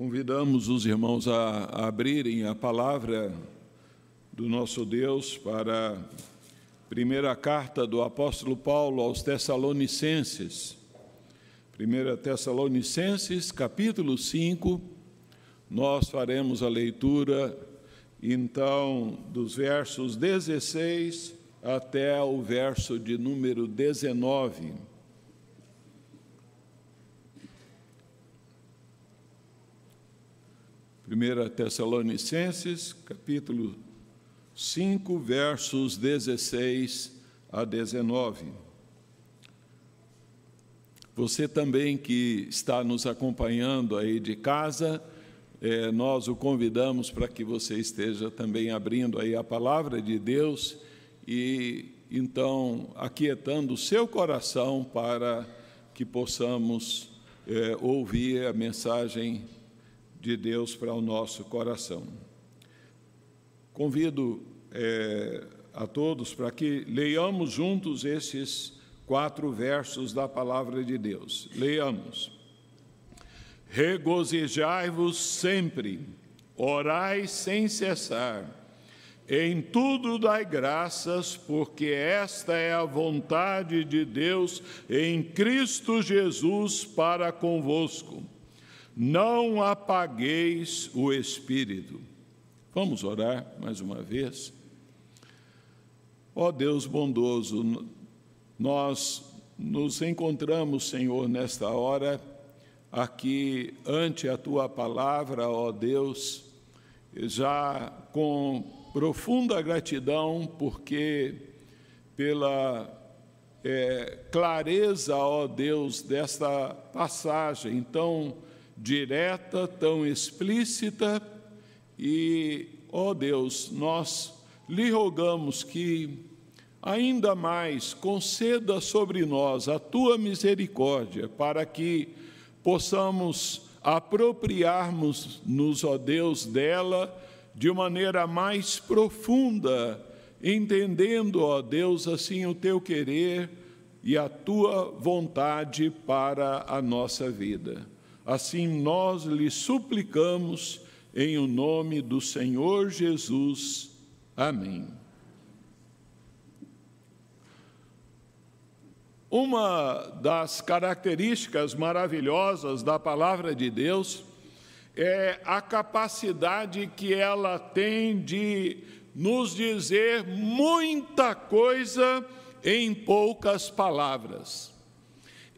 Convidamos os irmãos a, abrirem a palavra do nosso Deus para a primeira carta do apóstolo Paulo aos Tessalonicenses. 1 Tessalonicenses, capítulo 5, nós faremos a leitura, então, dos versos 16 até o verso de número 19. 1 Tessalonicenses, capítulo 5, versos 16 a 19. Você também que está nos acompanhando aí de casa, é, nós o convidamos para que você esteja também abrindo aí a palavra de Deus e então aquietando o seu coração para que possamos é, ouvir a mensagem de Deus para o nosso coração. Convido é, a todos para que leiamos juntos esses quatro versos da palavra de Deus. Leiamos. Regozijai-vos sempre, orai sem cessar. Em tudo dai graças, porque esta é a vontade de Deus em Cristo Jesus para convosco não apagueis o espírito. Vamos orar mais uma vez. Ó oh Deus bondoso, nós nos encontramos, Senhor, nesta hora, aqui ante a tua palavra, ó oh Deus, já com profunda gratidão, porque pela é, clareza, ó Deus, desta passagem tão direta, tão explícita, e, ó Deus, nós lhe rogamos que ainda mais conceda sobre nós a tua misericórdia, para que possamos apropriarmos-nos, ó Deus, dela de maneira mais profunda, entendendo, ó Deus, assim o teu querer e a tua vontade para a nossa vida. Assim nós lhe suplicamos em o nome do Senhor Jesus. Amém. Uma das características maravilhosas da palavra de Deus é a capacidade que ela tem de nos dizer muita coisa em poucas palavras.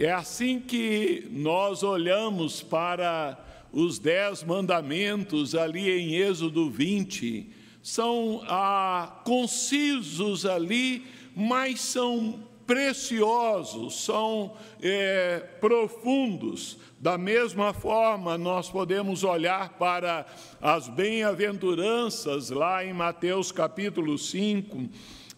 É assim que nós olhamos para os dez mandamentos ali em Êxodo 20. São ah, concisos ali, mas são preciosos, são é, profundos. Da mesma forma, nós podemos olhar para as bem-aventuranças lá em Mateus capítulo 5.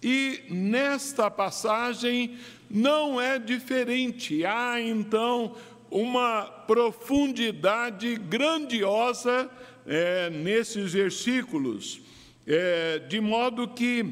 E nesta passagem não é diferente. Há então uma profundidade grandiosa é, nesses versículos, é, de modo que,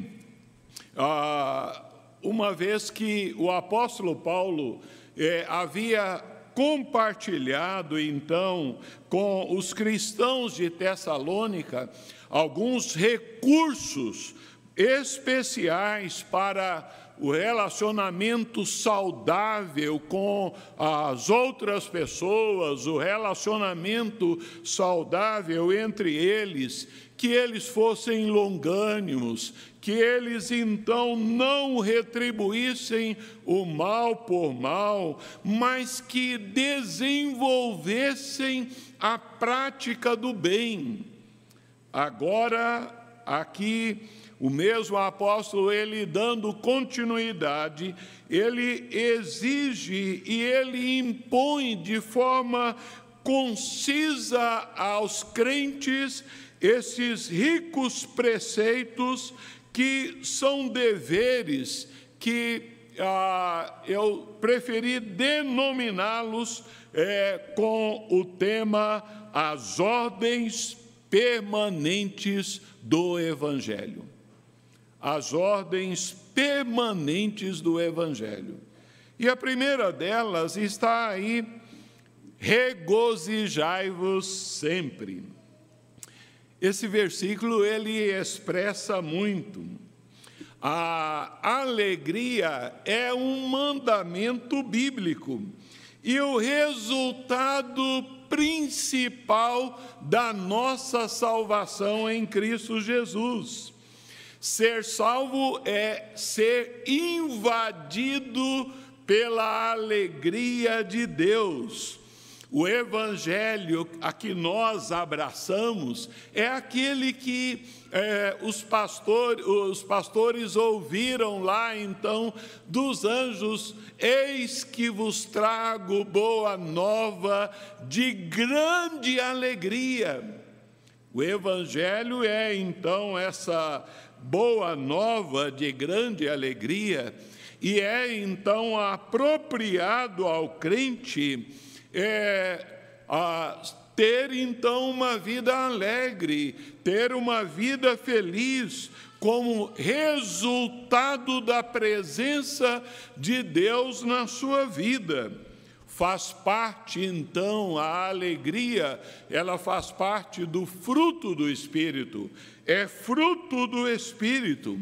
ah, uma vez que o apóstolo Paulo é, havia compartilhado então com os cristãos de Tessalônica alguns recursos especiais para o relacionamento saudável com as outras pessoas, o relacionamento saudável entre eles, que eles fossem longânimos, que eles então não retribuíssem o mal por mal, mas que desenvolvessem a prática do bem. Agora, aqui, o mesmo apóstolo, ele dando continuidade, ele exige e ele impõe de forma concisa aos crentes esses ricos preceitos que são deveres que ah, eu preferi denominá-los é, com o tema as ordens permanentes do Evangelho as ordens permanentes do Evangelho. E a primeira delas está aí regozijai-vos sempre. Esse versículo ele expressa muito. A alegria é um mandamento bíblico e o resultado principal da nossa salvação em Cristo Jesus. Ser salvo é ser invadido pela alegria de Deus. O evangelho a que nós abraçamos é aquele que é, os, pastor, os pastores ouviram lá então dos anjos: Eis que vos trago boa nova de grande alegria. O evangelho é então essa boa nova de grande alegria e é então apropriado ao crente é, a ter então uma vida alegre, ter uma vida feliz, como resultado da presença de Deus na sua vida. Faz parte então a alegria, ela faz parte do fruto do Espírito, é fruto do Espírito.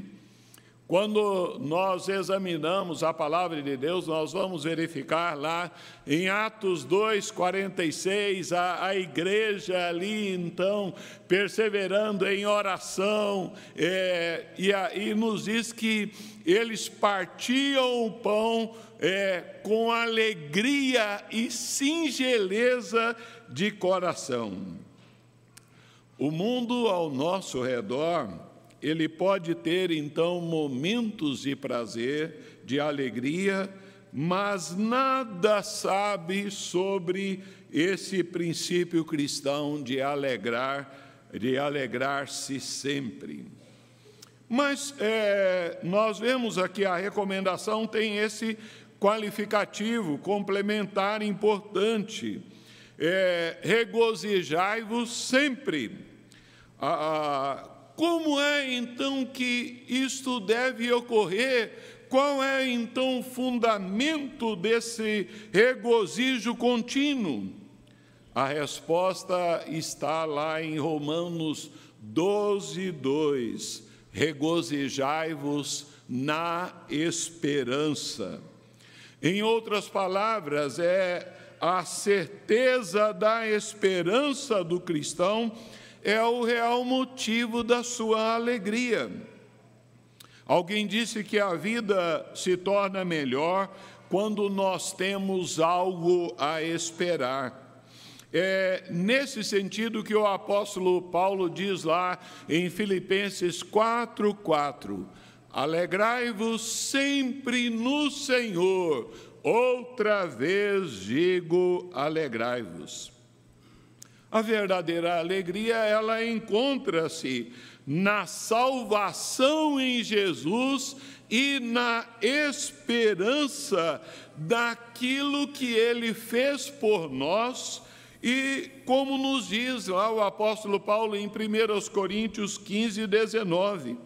Quando nós examinamos a palavra de Deus, nós vamos verificar lá em Atos 2, 46, a, a igreja ali, então, perseverando em oração, é, e aí nos diz que eles partiam o pão é, com alegria e singeleza de coração. O mundo ao nosso redor ele pode ter então momentos de prazer, de alegria, mas nada sabe sobre esse princípio cristão de alegrar, de alegrar-se sempre. Mas é, nós vemos aqui a recomendação tem esse qualificativo complementar importante. É, regozijai-vos sempre. A, como é então que isto deve ocorrer? Qual é então o fundamento desse regozijo contínuo? A resposta está lá em Romanos 12, 2. Regozijai-vos na esperança. Em outras palavras, é a certeza da esperança do cristão é o real motivo da sua alegria. Alguém disse que a vida se torna melhor quando nós temos algo a esperar. É nesse sentido que o apóstolo Paulo diz lá em Filipenses 4:4: Alegrai-vos sempre no Senhor. Outra vez digo, alegrai-vos. A verdadeira alegria, ela encontra-se na salvação em Jesus e na esperança daquilo que ele fez por nós. E como nos diz lá o apóstolo Paulo em 1 Coríntios 15, 19: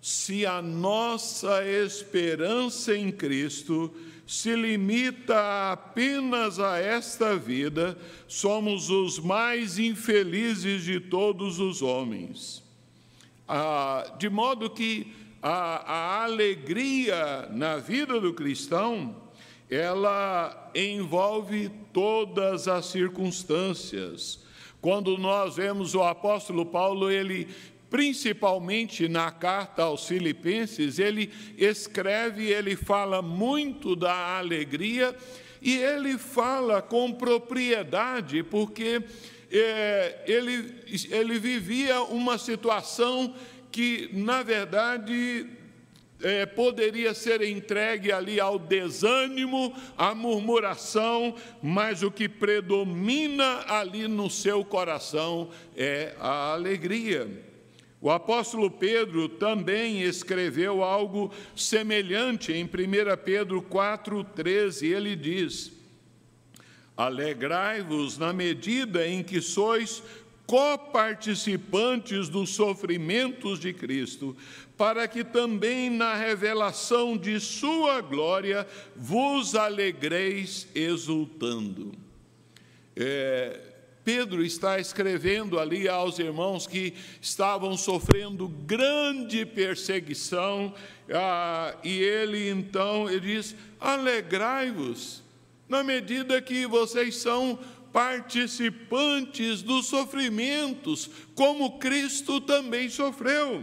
se a nossa esperança em Cristo se limita apenas a esta vida, somos os mais infelizes de todos os homens. Ah, de modo que a, a alegria na vida do cristão, ela envolve todas as circunstâncias. Quando nós vemos o apóstolo Paulo, ele principalmente na carta aos Filipenses, ele escreve, ele fala muito da alegria e ele fala com propriedade, porque é, ele, ele vivia uma situação que, na verdade, é, poderia ser entregue ali ao desânimo, à murmuração, mas o que predomina ali no seu coração é a alegria. O apóstolo Pedro também escreveu algo semelhante em 1 Pedro 4,13. Ele diz: Alegrai-vos na medida em que sois coparticipantes dos sofrimentos de Cristo, para que também na revelação de Sua glória vos alegreis exultando. É, Pedro está escrevendo ali aos irmãos que estavam sofrendo grande perseguição, ah, e ele então ele diz: alegrai-vos, na medida que vocês são participantes dos sofrimentos, como Cristo também sofreu.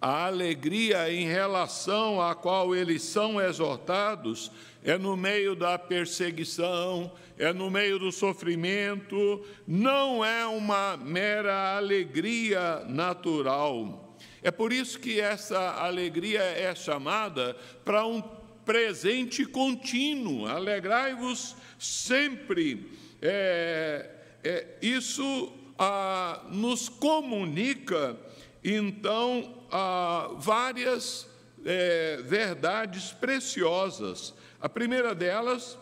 A alegria em relação à qual eles são exortados é no meio da perseguição, é no meio do sofrimento, não é uma mera alegria natural. É por isso que essa alegria é chamada para um presente contínuo. Alegrai-vos sempre. É, é, isso ah, nos comunica, então, ah, várias é, verdades preciosas. A primeira delas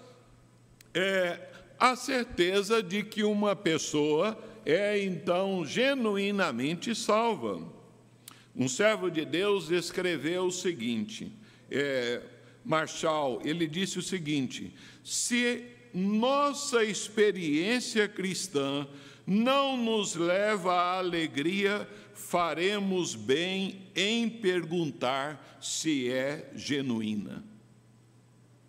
é a certeza de que uma pessoa é então genuinamente salva. Um servo de Deus escreveu o seguinte: é, Marshall, ele disse o seguinte: se nossa experiência cristã não nos leva à alegria, faremos bem em perguntar se é genuína.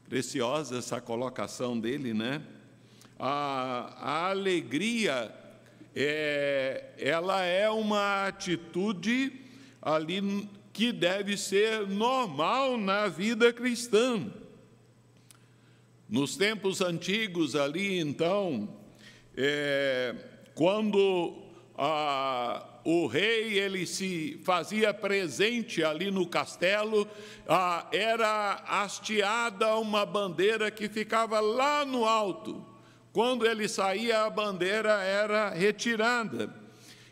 Preciosa essa colocação dele, né? A, a alegria, é, ela é uma atitude ali que deve ser normal na vida cristã. Nos tempos antigos, ali então, é, quando a, o rei ele se fazia presente ali no castelo, ah, era hasteada uma bandeira que ficava lá no alto. Quando ele saía, a bandeira era retirada.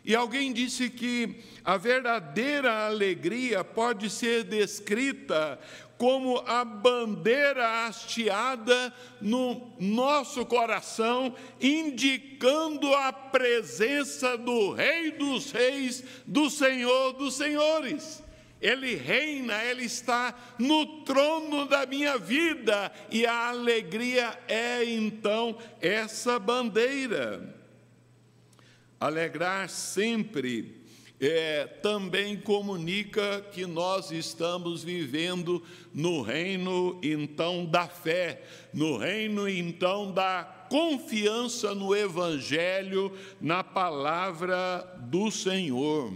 E alguém disse que a verdadeira alegria pode ser descrita como a bandeira hasteada no nosso coração, indicando a presença do Rei dos Reis, do Senhor dos Senhores. Ele reina, ele está no trono da minha vida, e a alegria é então essa bandeira. Alegrar sempre é, também comunica que nós estamos vivendo no reino então da fé, no reino então da confiança no Evangelho, na palavra do Senhor.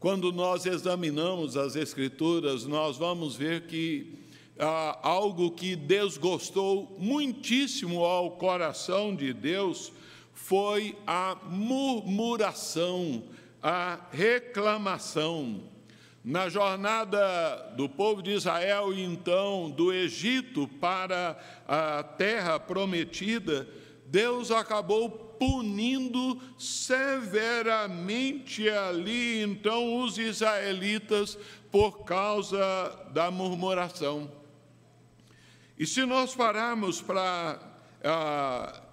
Quando nós examinamos as Escrituras, nós vamos ver que ah, algo que desgostou muitíssimo ao coração de Deus foi a murmuração, a reclamação. Na jornada do povo de Israel, então, do Egito para a terra prometida, Deus acabou punindo severamente ali, então, os israelitas por causa da murmuração. E se nós pararmos para ah,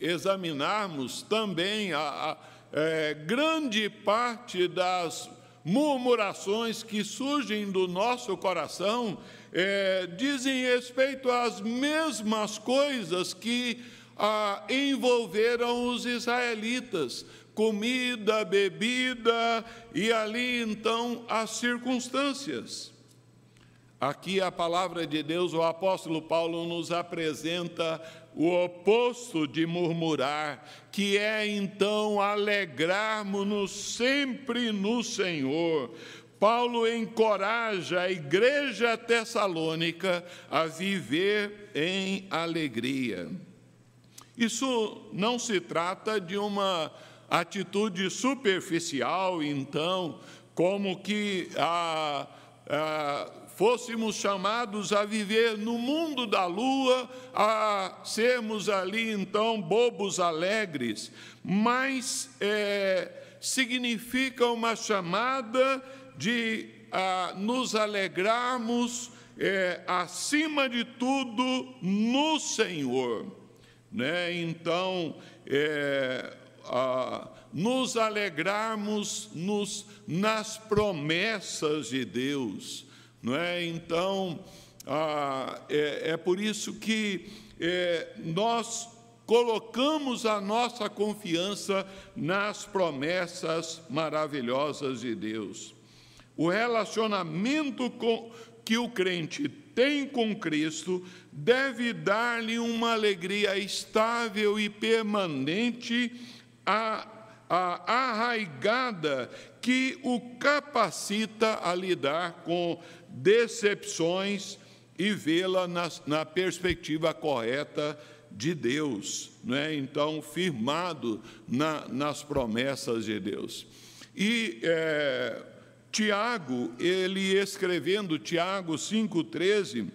examinarmos também a, a é, grande parte das murmurações que surgem do nosso coração é, dizem respeito às mesmas coisas que ah, envolveram os israelitas, comida, bebida e ali então as circunstâncias. Aqui a palavra de Deus, o apóstolo Paulo nos apresenta o oposto de murmurar, que é então alegrarmos-nos sempre no Senhor. Paulo encoraja a igreja tessalônica a viver em alegria. Isso não se trata de uma atitude superficial, então, como que a, a fôssemos chamados a viver no mundo da lua, a sermos ali então bobos alegres, mas é, significa uma chamada de a, nos alegrarmos é, acima de tudo no Senhor. Né? Então, é, a, nos alegrarmos nos, nas promessas de Deus não é? Então, ah, é, é, por isso que é, nós colocamos a nossa confiança nas promessas maravilhosas de Deus. O relacionamento com, que o crente tem com Cristo deve dar-lhe uma alegria estável e permanente, a, a, arraigada, que o capacita a lidar com decepções e vê-la na, na, perspectiva correta de Deus, é? então firmado na, nas promessas de Deus. E é, Tiago, ele escrevendo Tiago 5,13,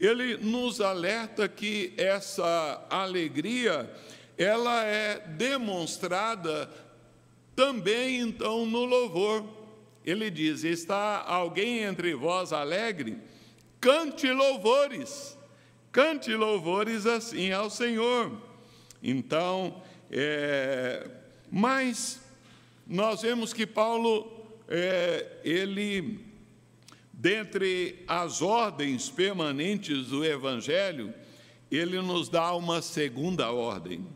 ele nos alerta que essa alegria, ela é demonstrada também então no louvor. Ele diz: Está alguém entre vós alegre? Cante louvores, cante louvores assim ao Senhor. Então, é, mas nós vemos que Paulo é, ele, dentre as ordens permanentes do Evangelho, ele nos dá uma segunda ordem: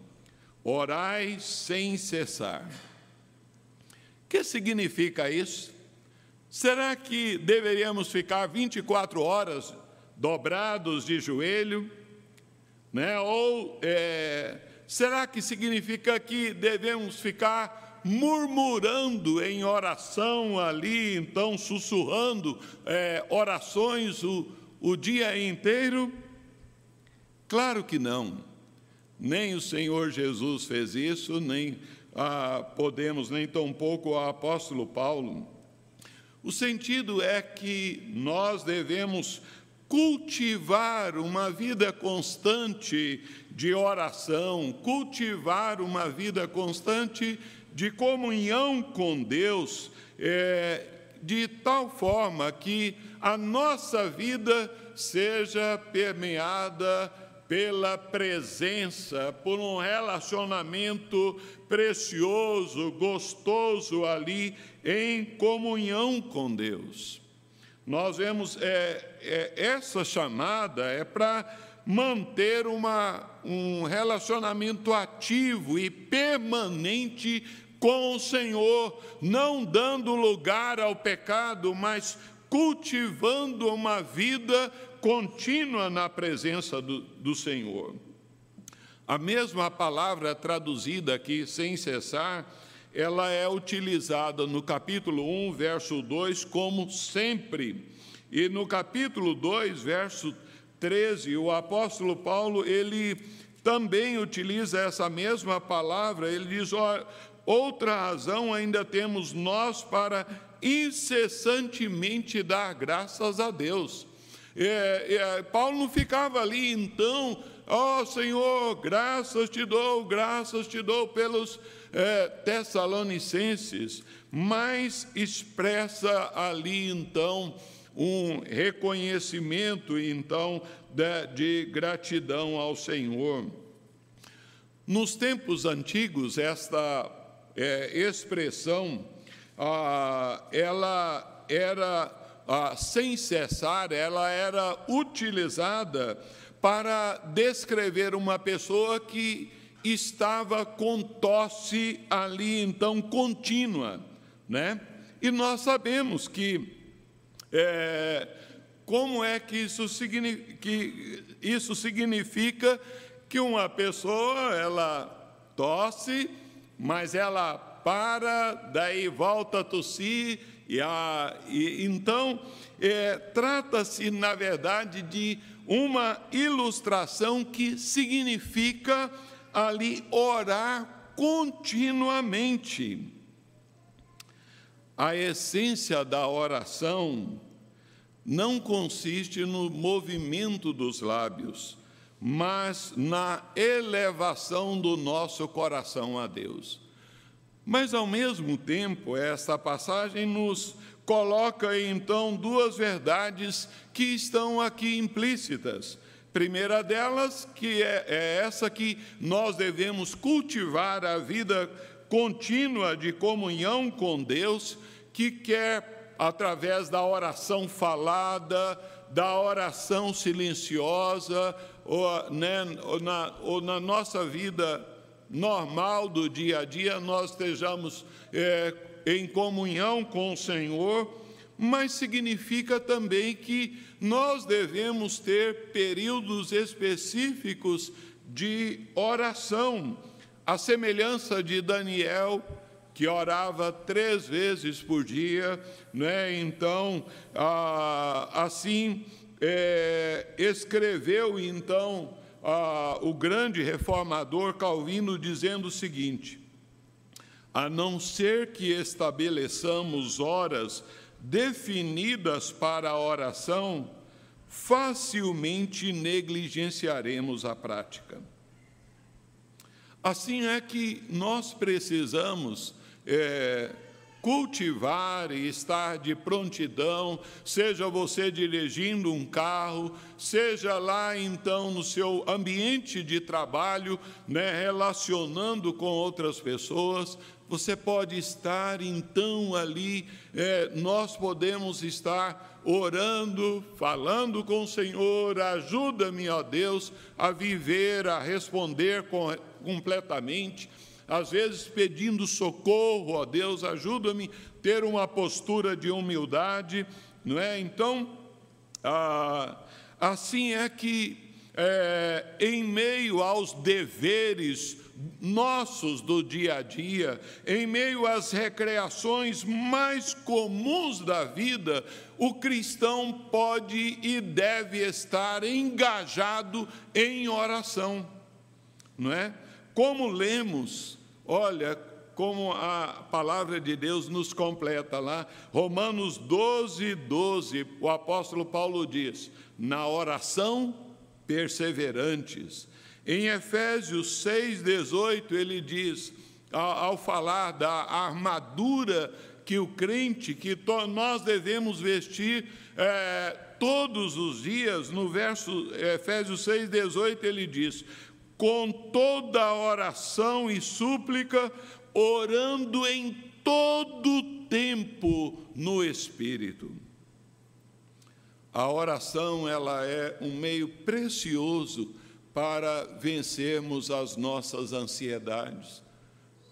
orai sem cessar. O que significa isso? Será que deveríamos ficar 24 horas dobrados de joelho? Né? Ou é, será que significa que devemos ficar murmurando em oração ali, então sussurrando é, orações o, o dia inteiro? Claro que não. Nem o Senhor Jesus fez isso, nem ah, podemos, nem tampouco o apóstolo Paulo. O sentido é que nós devemos cultivar uma vida constante de oração, cultivar uma vida constante de comunhão com Deus, é, de tal forma que a nossa vida seja permeada pela presença, por um relacionamento precioso, gostoso ali, em comunhão com Deus. Nós vemos é, é essa chamada é para manter uma, um relacionamento ativo e permanente com o Senhor, não dando lugar ao pecado, mas cultivando uma vida contínua na presença do, do Senhor. A mesma palavra traduzida aqui, sem cessar, ela é utilizada no capítulo 1, verso 2, como sempre. E no capítulo 2, verso 13, o apóstolo Paulo, ele também utiliza essa mesma palavra, ele diz: outra razão ainda temos nós para incessantemente dar graças a Deus. É, é, Paulo não ficava ali, então, ó oh, Senhor, graças te dou, graças te dou pelos é, Tessalonicenses, mas expressa ali, então, um reconhecimento, então, de, de gratidão ao Senhor. Nos tempos antigos, esta é, expressão, ah, ela era, sem cessar, ela era utilizada para descrever uma pessoa que estava com tosse ali, então, contínua, né? E nós sabemos que é, como é que isso, que isso significa que uma pessoa ela tosse, mas ela para, daí volta a tossir, e, a, e então é, trata-se, na verdade, de uma ilustração que significa ali orar continuamente. A essência da oração não consiste no movimento dos lábios, mas na elevação do nosso coração a Deus. Mas, ao mesmo tempo, esta passagem nos coloca então duas verdades que estão aqui implícitas. Primeira delas, que é, é essa que nós devemos cultivar a vida contínua de comunhão com Deus, que quer, através da oração falada, da oração silenciosa, ou, né, ou, na, ou na nossa vida normal do dia a dia, nós estejamos é, em comunhão com o Senhor, mas significa também que nós devemos ter períodos específicos de oração, a semelhança de Daniel, que orava três vezes por dia, né? então, ah, assim, é, escreveu então ah, o grande reformador Calvino dizendo o seguinte: a não ser que estabeleçamos horas definidas para a oração, facilmente negligenciaremos a prática. Assim é que nós precisamos é, cultivar e estar de prontidão, seja você dirigindo um carro, seja lá então no seu ambiente de trabalho, né, relacionando com outras pessoas, você pode estar então ali, é, nós podemos estar orando, falando com o Senhor, ajuda-me, ó Deus, a viver, a responder com, completamente às vezes pedindo socorro, ó Deus, ajuda-me ter uma postura de humildade, não é? Então, ah, assim é que, é, em meio aos deveres nossos do dia a dia, em meio às recreações mais comuns da vida, o cristão pode e deve estar engajado em oração, não é? Como lemos, olha como a palavra de Deus nos completa lá, Romanos 12, 12, o apóstolo Paulo diz: na oração perseverantes. Em Efésios 6, 18, ele diz, ao, falar da armadura que o crente, que nós devemos vestir é, todos os dias, no verso Efésios 6, 18, ele diz: com toda oração e súplica, orando em todo tempo no Espírito. A oração ela é um meio precioso para vencermos as nossas ansiedades.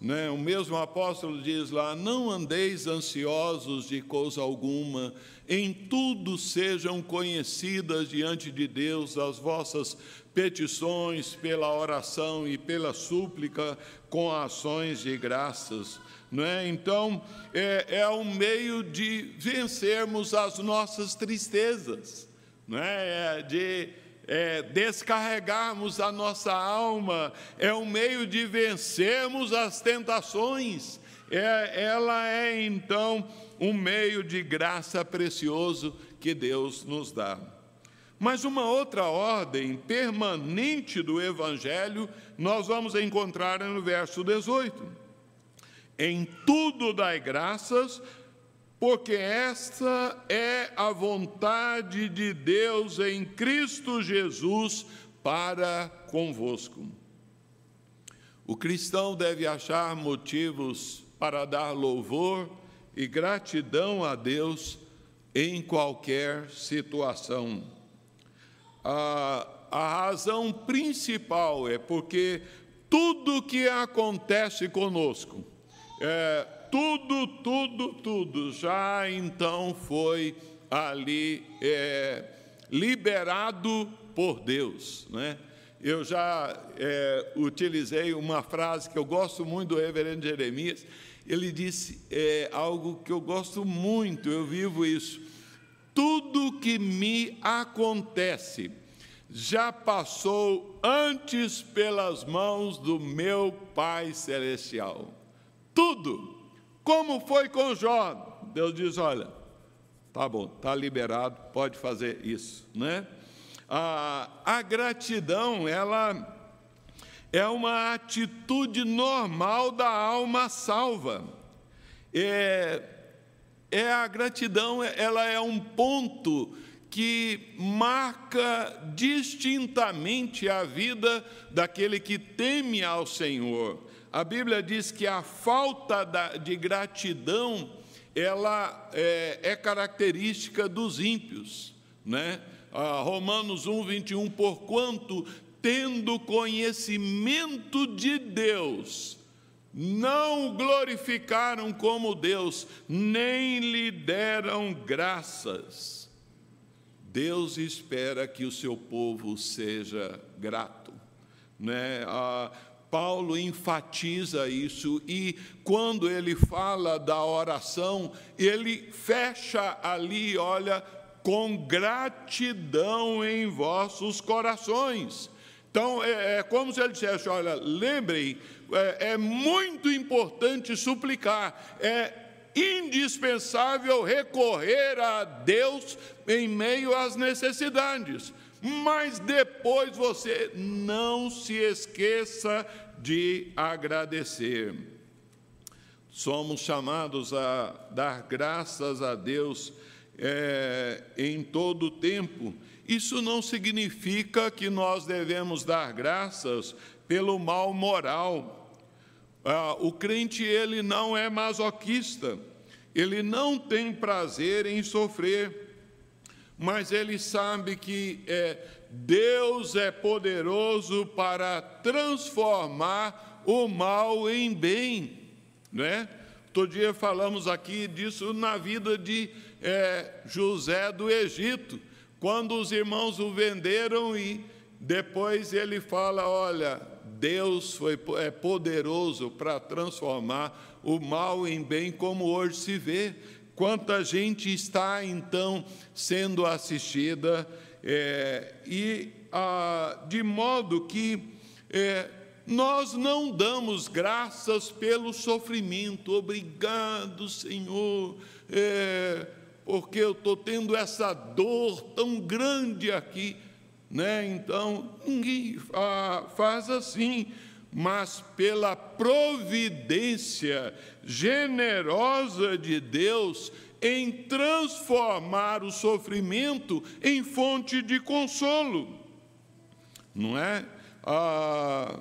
Né? O mesmo apóstolo diz lá: Não andeis ansiosos de coisa alguma, em tudo sejam conhecidas diante de Deus as vossas petições pela oração e pela súplica com ações de graças. Não é? Então, é, é um meio de vencermos as nossas tristezas, não é? é de é, descarregarmos a nossa alma, é um meio de vencermos as tentações. É, ela é então um meio de graça precioso que Deus nos dá. Mas uma outra ordem permanente do Evangelho nós vamos encontrar no verso 18. Em tudo dai graças, porque esta é a vontade de Deus em Cristo Jesus para convosco. O cristão deve achar motivos para dar louvor e gratidão a Deus em qualquer situação a, a razão principal é porque tudo que acontece conosco, é, tudo, tudo, tudo já então foi ali é, liberado por Deus, né? Eu já é, utilizei uma frase que eu gosto muito do reverendo Jeremias. Ele disse é, algo que eu gosto muito, eu vivo isso tudo que me acontece já passou antes pelas mãos do meu Pai Celestial. Tudo. Como foi com Jó? Deus diz: olha, tá bom, tá liberado, pode fazer isso, né? A, a gratidão, ela é uma atitude normal da alma salva. É, é a gratidão, ela é um ponto que marca distintamente a vida daquele que teme ao Senhor. A Bíblia diz que a falta de gratidão ela é, é característica dos ímpios, né? Ah, Romanos 1, 21, porquanto, tendo conhecimento de Deus, não glorificaram como Deus, nem lhe deram graças. Deus espera que o seu povo seja grato. Né? Ah, Paulo enfatiza isso e quando ele fala da oração, ele fecha ali, olha, com gratidão em vossos corações. Então, é, é como se ele dissesse: olha, lembrem, é, é muito importante suplicar, é indispensável recorrer a Deus em meio às necessidades mas depois você não se esqueça de agradecer. Somos chamados a dar graças a Deus é, em todo o tempo. Isso não significa que nós devemos dar graças pelo mal moral. Ah, o crente ele não é masoquista, ele não tem prazer em sofrer mas ele sabe que é, Deus é poderoso para transformar o mal em bem, não é? Todo dia falamos aqui disso na vida de é, José do Egito, quando os irmãos o venderam e depois ele fala: olha, Deus foi, é poderoso para transformar o mal em bem, como hoje se vê. Quanta gente está então sendo assistida, é, e ah, de modo que é, nós não damos graças pelo sofrimento, obrigado, Senhor, é, porque eu estou tendo essa dor tão grande aqui, né? Então, ninguém faz assim mas pela providência generosa de Deus em transformar o sofrimento em fonte de consolo. Não é? Ah,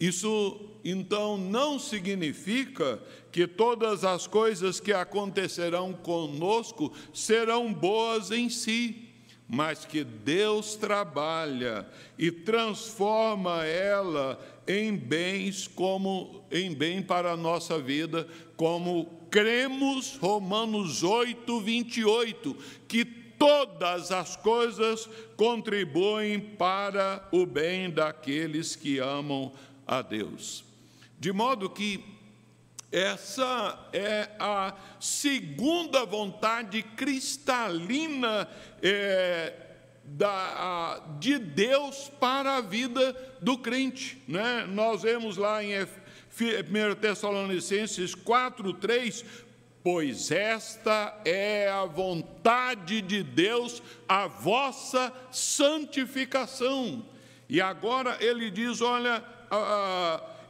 isso então não significa que todas as coisas que acontecerão conosco serão boas em si mas que Deus trabalha e transforma ela em bens como em bem para a nossa vida, como cremos Romanos 8, 28, que todas as coisas contribuem para o bem daqueles que amam a Deus. De modo que essa é a segunda vontade cristalina é, da, de Deus para a vida do crente. Né? Nós vemos lá em 1 Tessalonicenses 4, 3, pois esta é a vontade de Deus, a vossa santificação. E agora ele diz: olha,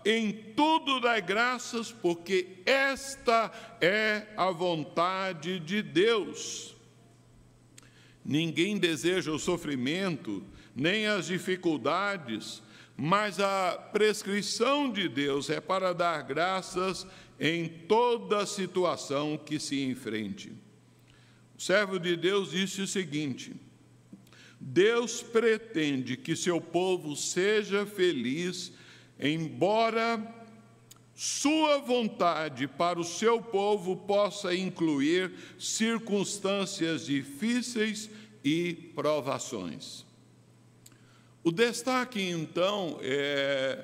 em tudo dai graças, porque esta é a vontade de Deus. Ninguém deseja o sofrimento, nem as dificuldades, mas a prescrição de Deus é para dar graças em toda situação que se enfrente. O servo de Deus disse o seguinte: Deus pretende que seu povo seja feliz, embora sua vontade para o seu povo possa incluir circunstâncias difíceis e provações. O destaque, então, é,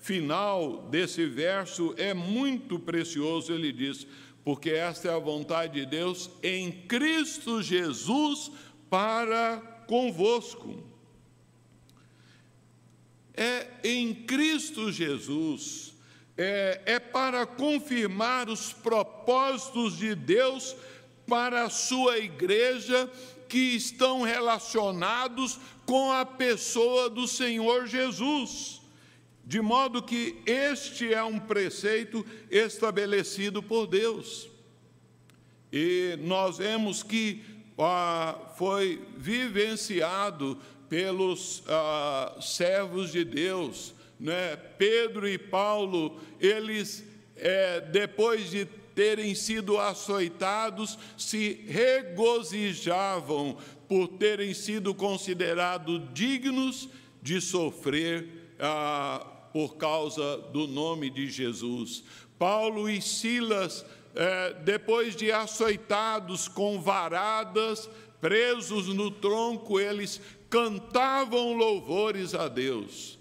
final desse verso é muito precioso. Ele diz: porque esta é a vontade de Deus em Cristo Jesus para convosco. É em Cristo Jesus é, é para confirmar os propósitos de Deus para a sua igreja que estão relacionados com a pessoa do Senhor Jesus. De modo que este é um preceito estabelecido por Deus. E nós vemos que ah, foi vivenciado pelos ah, servos de Deus, né? Pedro e Paulo, eles, é, depois de terem sido açoitados, se regozijavam, por terem sido considerados dignos de sofrer ah, por causa do nome de Jesus. Paulo e Silas, eh, depois de açoitados com varadas, presos no tronco, eles cantavam louvores a Deus.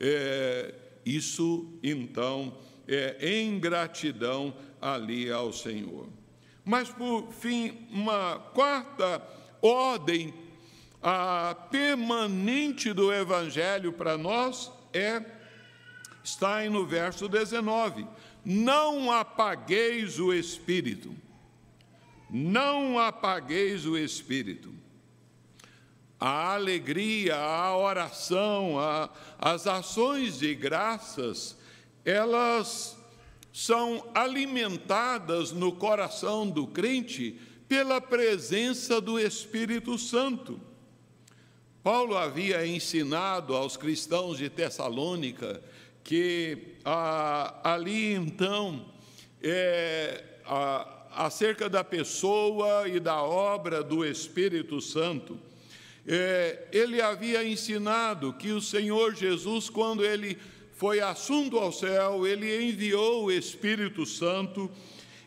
É, isso, então, é em gratidão ali ao Senhor. Mas, por fim, uma quarta ordem a permanente do Evangelho para nós é, está aí no verso 19: Não apagueis o Espírito, não apagueis o Espírito. A alegria, a oração, a, as ações de graças, elas são alimentadas no coração do crente pela presença do Espírito Santo. Paulo havia ensinado aos cristãos de Tessalônica que ali então, é, ah, acerca da pessoa e da obra do Espírito Santo, é, ele havia ensinado que o Senhor Jesus, quando ele foi assunto ao céu, ele enviou o Espírito Santo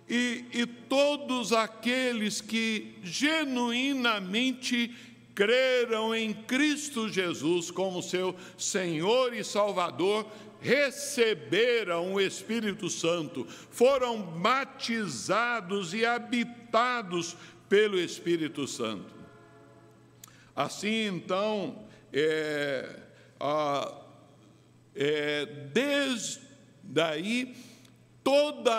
e, e todos aqueles que genuinamente creram em Cristo Jesus como seu Senhor e Salvador, receberam o Espírito Santo, foram batizados e habitados pelo Espírito Santo. Assim, então, é, a, é, desde daí, toda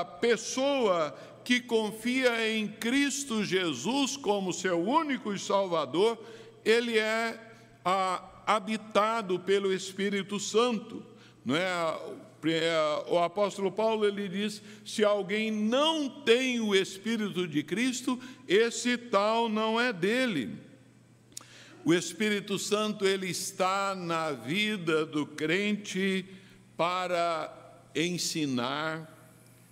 a pessoa que confia em Cristo Jesus como seu único Salvador, ele é a, habitado pelo Espírito Santo. Não é? é? O apóstolo Paulo ele diz: se alguém não tem o Espírito de Cristo, esse tal não é dele. O Espírito Santo ele está na vida do crente para ensinar,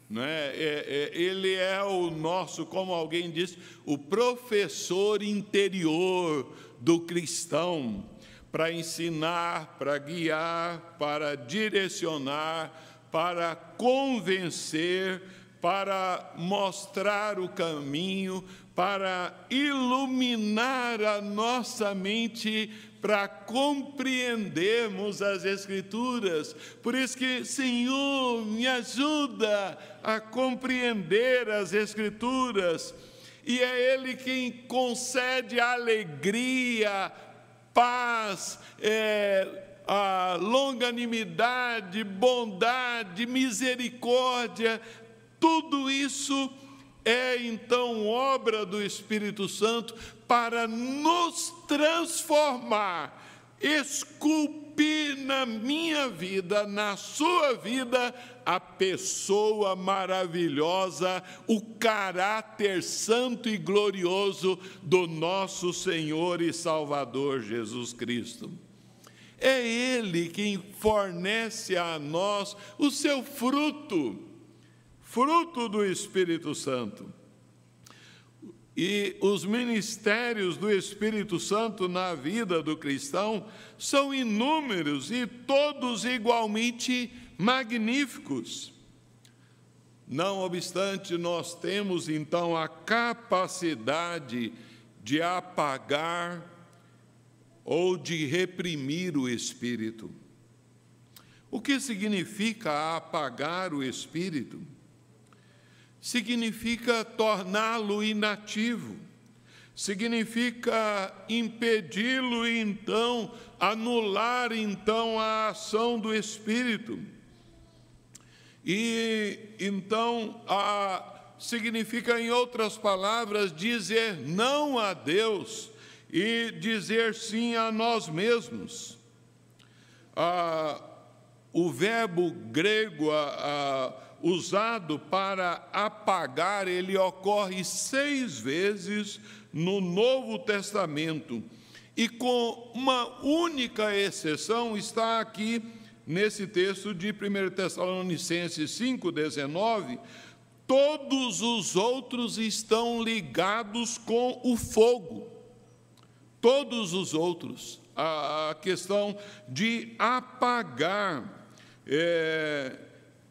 não é? é? É, ele é o nosso, como alguém disse, o professor interior do cristão, para ensinar, para guiar, para direcionar, para convencer, para mostrar o caminho, para iluminar a nossa mente para compreendermos as Escrituras. Por isso que, Senhor, me ajuda a compreender as Escrituras. E é Ele quem concede alegria, paz, é, a longanimidade, bondade, misericórdia, tudo isso é então obra do Espírito Santo para nos transformar, esculpir na minha vida, na sua vida, a pessoa maravilhosa, o caráter santo e glorioso do nosso Senhor e Salvador Jesus Cristo. É Ele quem fornece a nós o seu fruto, fruto do Espírito Santo. E os ministérios do Espírito Santo na vida do cristão são inúmeros e todos igualmente magníficos. Não obstante, nós temos então a capacidade de apagar ou de reprimir o espírito. O que significa apagar o espírito? Significa torná-lo inativo, significa impedi-lo então anular então a ação do espírito. E então a, significa em outras palavras dizer não a Deus e dizer sim a nós mesmos. Ah, o verbo grego a usado para apagar, ele ocorre seis vezes no Novo Testamento. E com uma única exceção está aqui nesse texto de 1 Tessalonicenses 5,19, todos os outros estão ligados com o fogo. todos os outros. A, questão de apagar. É,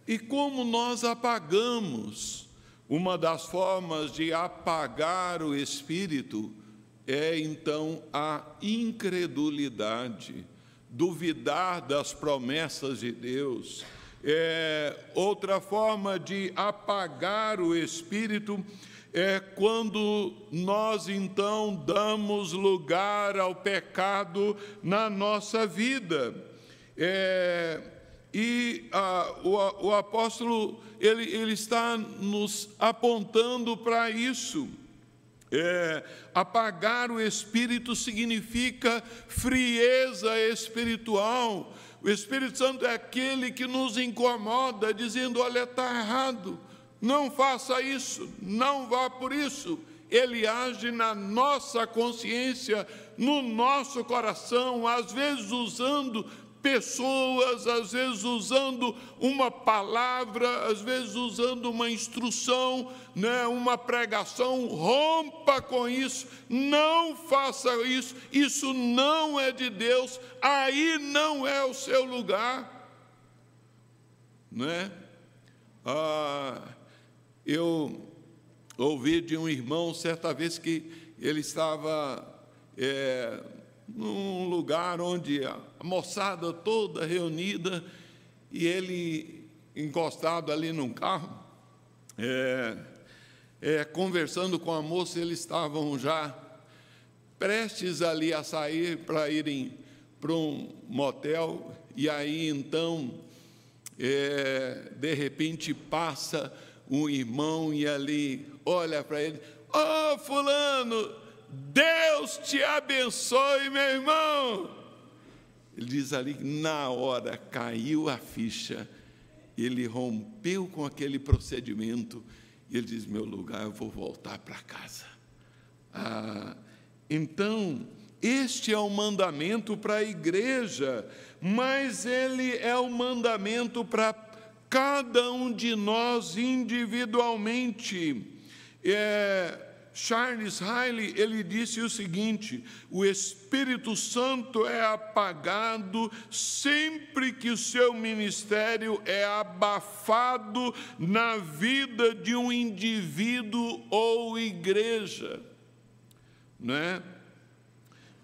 e como nós apagamos? Uma das formas de apagar o espírito é então a incredulidade, duvidar das promessas de Deus. É, outra forma de apagar o espírito é quando nós então damos lugar ao pecado na nossa vida. É, e a, o, o, apóstolo ele, ele está nos apontando para isso. É, apagar o espírito significa frieza espiritual. O Espírito Santo é aquele que nos incomoda, dizendo: olha, está errado, não faça isso, não vá por isso. Ele age na nossa consciência, no nosso coração, às vezes usando pessoas, às vezes usando uma palavra, às vezes usando uma instrução, né, uma pregação, rompa com isso, não faça isso, isso não é de Deus, aí não é o seu lugar. Né? Ah, eu ouvi de um irmão certa vez que ele estava é, num lugar onde a moçada toda reunida e ele encostado ali num carro, é, é, conversando com a moça, eles estavam já prestes ali a sair para irem para um motel, e aí então, é, de repente passa um irmão e ali olha para ele: Ó oh, Fulano, Deus te abençoe, meu irmão. Ele diz ali que na hora caiu a ficha, ele rompeu com aquele procedimento e ele diz: Meu lugar, eu vou voltar para casa. Ah, então, este é o mandamento para a igreja, mas ele é o mandamento para cada um de nós individualmente. É, Charles Riley, ele disse o seguinte: o Espírito Santo é apagado sempre que o seu ministério é abafado na vida de um indivíduo ou igreja, né?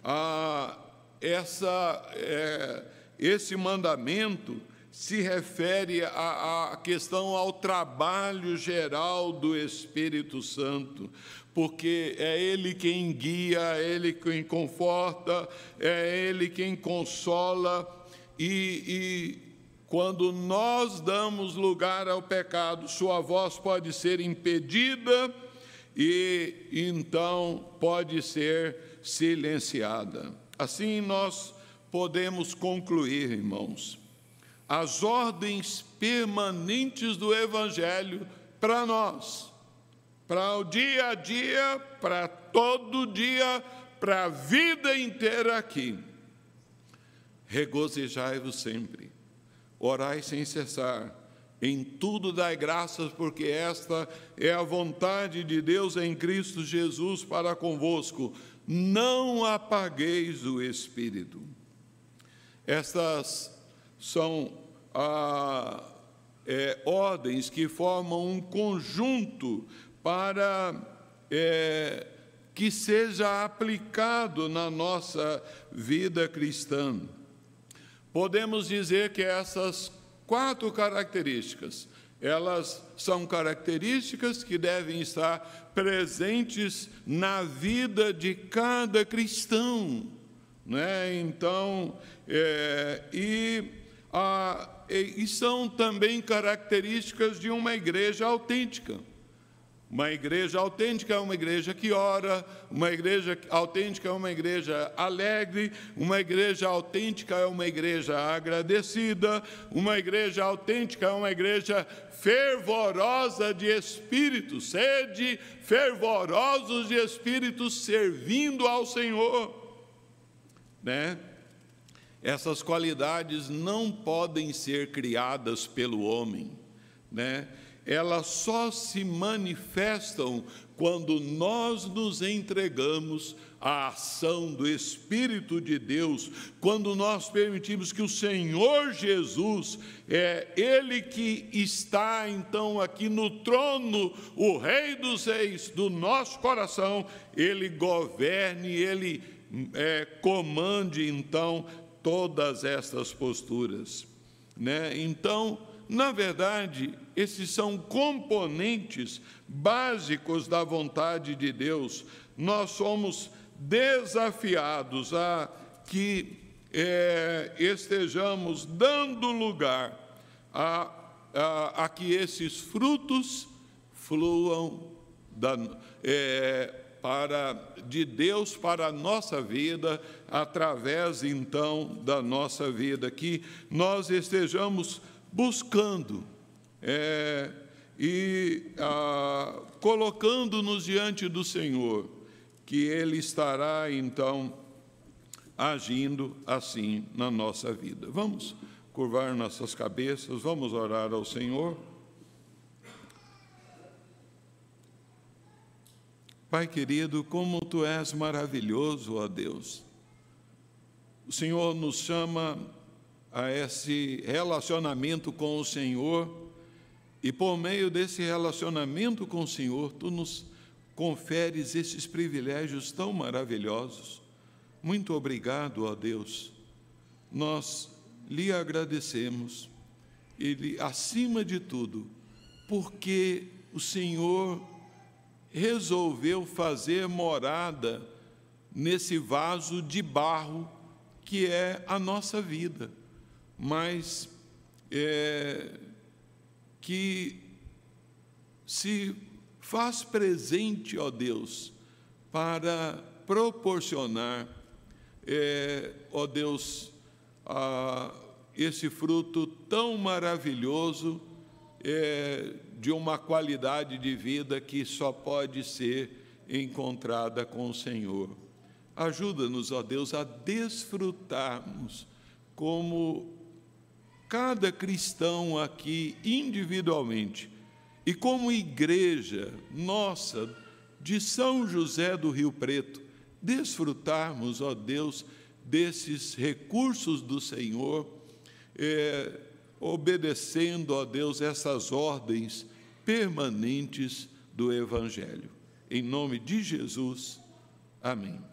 Ah, essa, é, esse mandamento se refere à, questão ao trabalho geral do Espírito Santo, porque é Ele quem guia, é Ele quem conforta, é Ele quem consola, e, e quando nós damos lugar ao pecado, Sua voz pode ser impedida e então pode ser silenciada. Assim nós podemos concluir, irmãos as ordens permanentes do Evangelho para nós, para o dia a dia, para todo dia, para a vida inteira aqui. Regozijai-vos sempre, orai sem cessar, em tudo dai graças, porque esta é a vontade de Deus em Cristo Jesus para convosco. Não apagueis o Espírito. Estas são ah, é, ordens que formam um conjunto para é, que seja aplicado na nossa vida cristã. Podemos dizer que essas quatro características, elas são características que devem estar presentes na vida de cada cristão, né? Então, é, e ah, e são também características de uma igreja autêntica. Uma igreja autêntica é uma igreja que ora, uma igreja autêntica é uma igreja alegre, uma igreja autêntica é uma igreja agradecida, uma igreja autêntica é uma igreja fervorosa de espírito, sede fervorosos de espírito servindo ao Senhor, né? Essas qualidades não podem ser criadas pelo homem, né? Elas só se manifestam quando nós nos entregamos à ação do Espírito de Deus, quando nós permitimos que o Senhor Jesus, é Ele que está então aqui no trono, o Rei dos Reis do nosso coração, Ele governe, Ele é, comande então todas estas posturas. Né? Então, na verdade, esses são componentes básicos da vontade de Deus. Nós somos desafiados a que é, estejamos dando lugar a, a, a, que esses frutos fluam da, é, para, de Deus para a nossa vida, através então da nossa vida, que nós estejamos buscando é, e ah, colocando-nos diante do Senhor, que Ele estará então agindo assim na nossa vida. Vamos curvar nossas cabeças, vamos orar ao Senhor. Pai querido, como tu és maravilhoso, ó Deus. O Senhor nos chama a esse relacionamento com o Senhor, e por meio desse relacionamento com o Senhor, tu nos conferes esses privilégios tão maravilhosos. Muito obrigado, ó Deus. Nós lhe agradecemos, e acima de tudo, porque o Senhor resolveu fazer morada nesse vaso de barro que é a nossa vida mas é, que se faz presente, ó Deus, para proporcionar, é, ó Deus, a, esse fruto tão maravilhoso é, de uma qualidade de vida que só pode ser encontrada com o Senhor. Ajuda-nos, ó Deus, a desfrutarmos como cada cristão aqui individualmente e como igreja nossa de São José do Rio Preto, desfrutarmos, ó Deus, desses recursos do Senhor, é, obedecendo, ó Deus, essas ordens permanentes do Evangelho. Em nome de Jesus, amém.